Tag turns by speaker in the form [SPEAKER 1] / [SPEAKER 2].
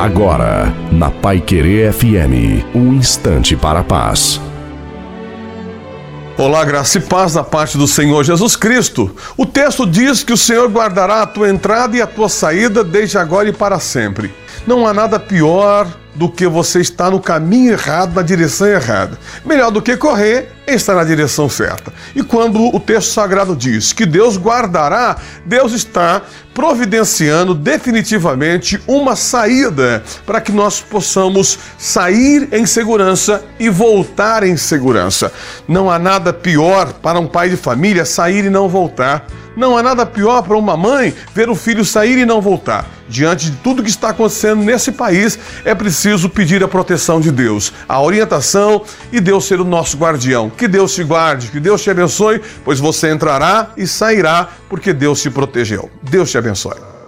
[SPEAKER 1] Agora, na Pai Querer FM, um instante para a paz.
[SPEAKER 2] Olá, graça e paz da parte do Senhor Jesus Cristo. O texto diz que o Senhor guardará a tua entrada e a tua saída desde agora e para sempre. Não há nada pior do que você estar no caminho errado, na direção errada. Melhor do que correr estar na direção certa. E quando o texto sagrado diz que Deus guardará, Deus está providenciando definitivamente uma saída para que nós possamos sair em segurança e voltar em segurança. Não há nada pior para um pai de família sair e não voltar. Não há nada pior para uma mãe ver o filho sair e não voltar. Diante de tudo que está acontecendo nesse país, é preciso pedir a proteção de Deus, a orientação e Deus ser o nosso guardião. Que Deus te guarde, que Deus te abençoe, pois você entrará e sairá porque Deus te protegeu. Deus te abençoe.